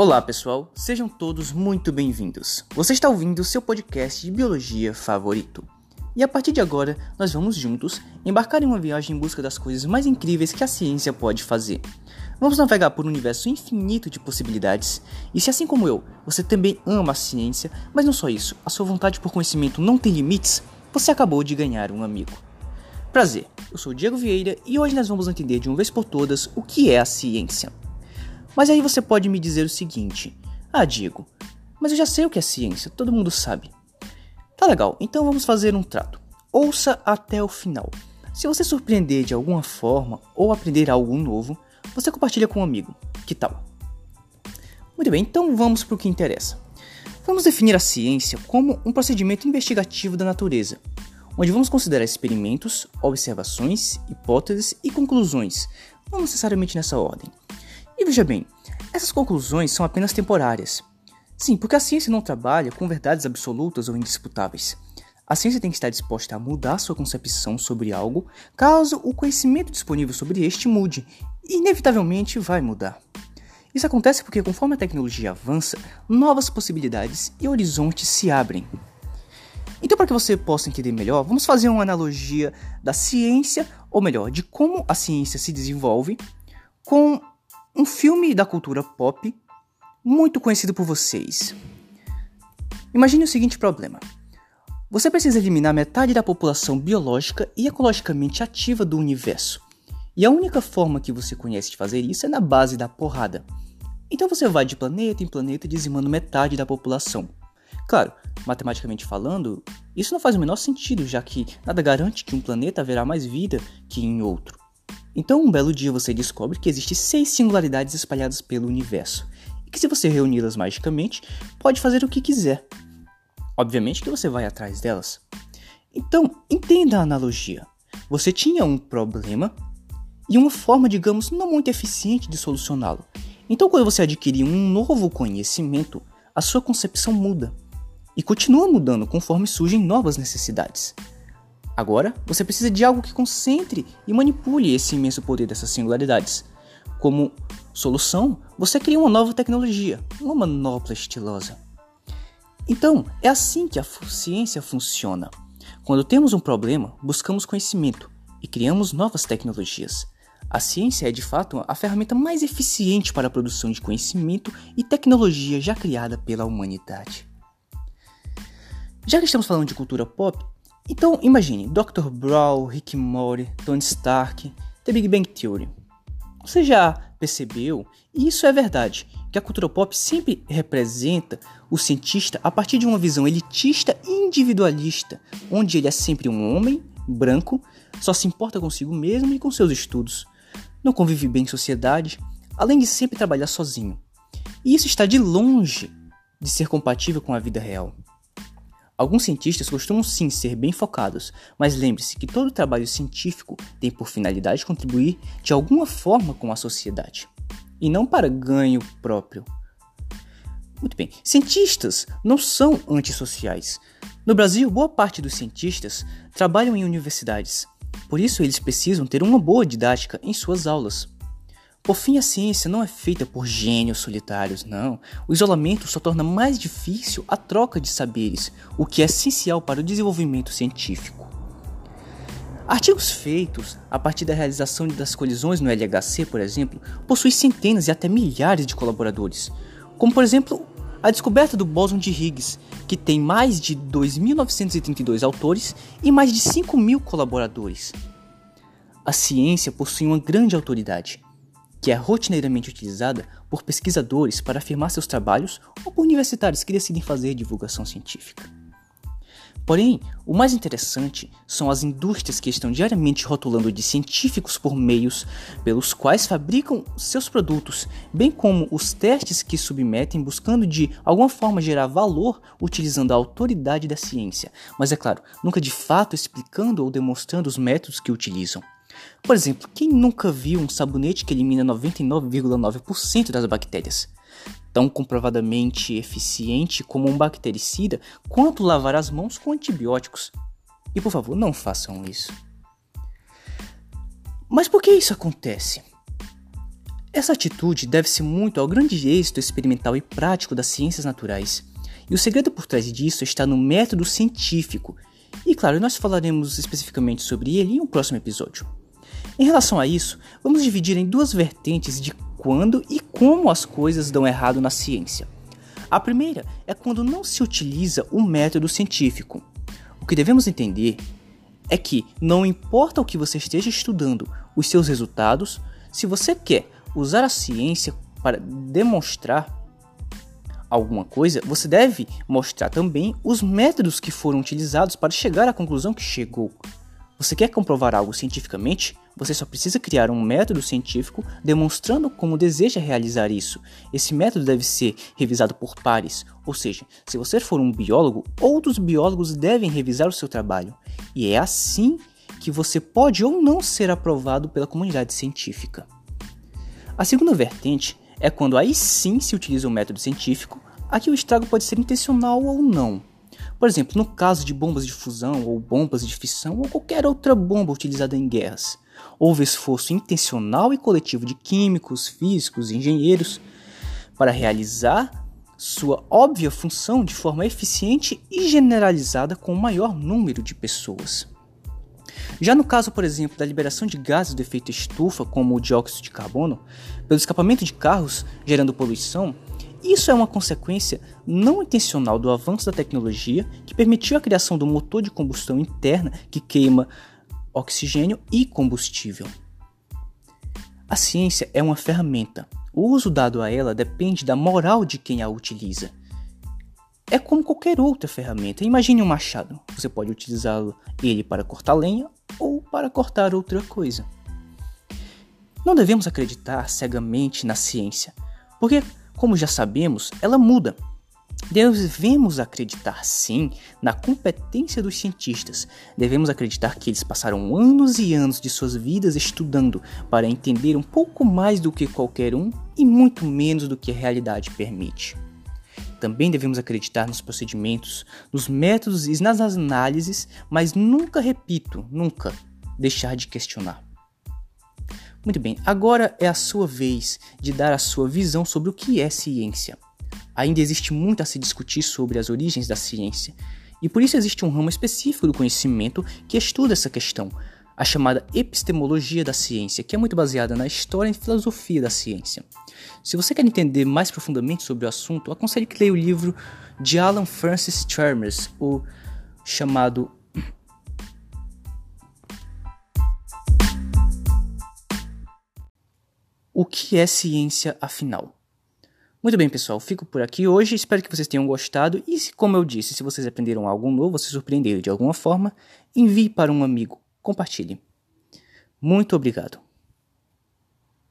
Olá pessoal, sejam todos muito bem-vindos. Você está ouvindo o seu podcast de biologia favorito. E a partir de agora, nós vamos juntos embarcar em uma viagem em busca das coisas mais incríveis que a ciência pode fazer. Vamos navegar por um universo infinito de possibilidades, e se assim como eu, você também ama a ciência, mas não só isso, a sua vontade por conhecimento não tem limites, você acabou de ganhar um amigo. Prazer, eu sou o Diego Vieira e hoje nós vamos entender de uma vez por todas o que é a ciência. Mas aí você pode me dizer o seguinte: Ah, Diego, mas eu já sei o que é ciência, todo mundo sabe. Tá legal, então vamos fazer um trato. Ouça até o final. Se você surpreender de alguma forma ou aprender algo novo, você compartilha com um amigo. Que tal? Muito bem, então vamos para o que interessa. Vamos definir a ciência como um procedimento investigativo da natureza, onde vamos considerar experimentos, observações, hipóteses e conclusões, não necessariamente nessa ordem. E veja bem, essas conclusões são apenas temporárias. Sim, porque a ciência não trabalha com verdades absolutas ou indisputáveis. A ciência tem que estar disposta a mudar sua concepção sobre algo caso o conhecimento disponível sobre este mude, e inevitavelmente vai mudar. Isso acontece porque, conforme a tecnologia avança, novas possibilidades e horizontes se abrem. Então, para que você possa entender melhor, vamos fazer uma analogia da ciência, ou melhor, de como a ciência se desenvolve, com um filme da cultura pop muito conhecido por vocês. Imagine o seguinte problema. Você precisa eliminar metade da população biológica e ecologicamente ativa do universo. E a única forma que você conhece de fazer isso é na base da porrada. Então você vai de planeta em planeta dizimando metade da população. Claro, matematicamente falando, isso não faz o menor sentido, já que nada garante que um planeta haverá mais vida que em outro. Então, um belo dia você descobre que existem seis singularidades espalhadas pelo universo, e que se você reuni-las magicamente, pode fazer o que quiser. Obviamente que você vai atrás delas. Então, entenda a analogia. Você tinha um problema e uma forma, digamos, não muito eficiente de solucioná-lo. Então, quando você adquirir um novo conhecimento, a sua concepção muda e continua mudando conforme surgem novas necessidades. Agora, você precisa de algo que concentre e manipule esse imenso poder dessas singularidades. Como solução, você cria uma nova tecnologia, uma manopla estilosa. Então, é assim que a ciência funciona. Quando temos um problema, buscamos conhecimento e criamos novas tecnologias. A ciência é de fato a ferramenta mais eficiente para a produção de conhecimento e tecnologia já criada pela humanidade. Já que estamos falando de cultura pop, então imagine Dr. Brown, Rick Morty, Tony Stark, The Big Bang Theory. Você já percebeu, e isso é verdade, que a cultura pop sempre representa o cientista a partir de uma visão elitista e individualista, onde ele é sempre um homem branco, só se importa consigo mesmo e com seus estudos, não convive bem em sociedade, além de sempre trabalhar sozinho. E isso está de longe de ser compatível com a vida real. Alguns cientistas costumam sim ser bem focados, mas lembre-se que todo trabalho científico tem por finalidade contribuir de alguma forma com a sociedade, e não para ganho próprio. Muito bem, cientistas não são antissociais. No Brasil, boa parte dos cientistas trabalham em universidades, por isso eles precisam ter uma boa didática em suas aulas. Por fim, a ciência não é feita por gênios solitários, não. O isolamento só torna mais difícil a troca de saberes, o que é essencial para o desenvolvimento científico. Artigos feitos a partir da realização das colisões no LHC, por exemplo, possuem centenas e até milhares de colaboradores, como por exemplo a descoberta do bóson de Higgs, que tem mais de 2.932 autores e mais de 5 mil colaboradores. A ciência possui uma grande autoridade que é rotineiramente utilizada por pesquisadores para afirmar seus trabalhos ou por universitários que decidem fazer divulgação científica. Porém, o mais interessante são as indústrias que estão diariamente rotulando de científicos por meios pelos quais fabricam seus produtos, bem como os testes que submetem buscando de alguma forma gerar valor utilizando a autoridade da ciência, mas é claro, nunca de fato explicando ou demonstrando os métodos que utilizam. Por exemplo, quem nunca viu um sabonete que elimina 99,9% das bactérias? Tão comprovadamente eficiente como um bactericida quanto lavar as mãos com antibióticos. E por favor, não façam isso. Mas por que isso acontece? Essa atitude deve-se muito ao grande êxito experimental e prático das ciências naturais. E o segredo por trás disso está no método científico. E claro, nós falaremos especificamente sobre ele em um próximo episódio. Em relação a isso, vamos dividir em duas vertentes de quando e como as coisas dão errado na ciência. A primeira é quando não se utiliza o método científico. O que devemos entender é que não importa o que você esteja estudando, os seus resultados, se você quer usar a ciência para demonstrar alguma coisa, você deve mostrar também os métodos que foram utilizados para chegar à conclusão que chegou. Você quer comprovar algo cientificamente? Você só precisa criar um método científico demonstrando como deseja realizar isso. Esse método deve ser revisado por pares, ou seja, se você for um biólogo, outros biólogos devem revisar o seu trabalho. E é assim que você pode ou não ser aprovado pela comunidade científica. A segunda vertente é quando aí sim se utiliza o método científico, aqui o estrago pode ser intencional ou não. Por exemplo, no caso de bombas de fusão ou bombas de fissão ou qualquer outra bomba utilizada em guerras, houve esforço intencional e coletivo de químicos, físicos e engenheiros para realizar sua óbvia função de forma eficiente e generalizada com o maior número de pessoas. Já no caso, por exemplo, da liberação de gases do efeito estufa, como o dióxido de carbono, pelo escapamento de carros gerando poluição, isso é uma consequência não intencional do avanço da tecnologia que permitiu a criação do motor de combustão interna que queima oxigênio e combustível. A ciência é uma ferramenta. O uso dado a ela depende da moral de quem a utiliza. É como qualquer outra ferramenta. Imagine um machado. Você pode utilizá-lo ele para cortar lenha ou para cortar outra coisa. Não devemos acreditar cegamente na ciência, porque, como já sabemos, ela muda. Devemos acreditar sim na competência dos cientistas. Devemos acreditar que eles passaram anos e anos de suas vidas estudando para entender um pouco mais do que qualquer um e muito menos do que a realidade permite. Também devemos acreditar nos procedimentos, nos métodos e nas análises, mas nunca, repito, nunca deixar de questionar. Muito bem, agora é a sua vez de dar a sua visão sobre o que é ciência. Ainda existe muito a se discutir sobre as origens da ciência, e por isso existe um ramo específico do conhecimento que estuda essa questão, a chamada epistemologia da ciência, que é muito baseada na história e filosofia da ciência. Se você quer entender mais profundamente sobre o assunto, aconselho que leia o livro de Alan Francis Chalmers, o chamado O que é ciência afinal? Muito bem, pessoal, fico por aqui hoje. Espero que vocês tenham gostado. E, se, como eu disse, se vocês aprenderam algo novo, se surpreenderam de alguma forma, envie para um amigo compartilhe. Muito obrigado.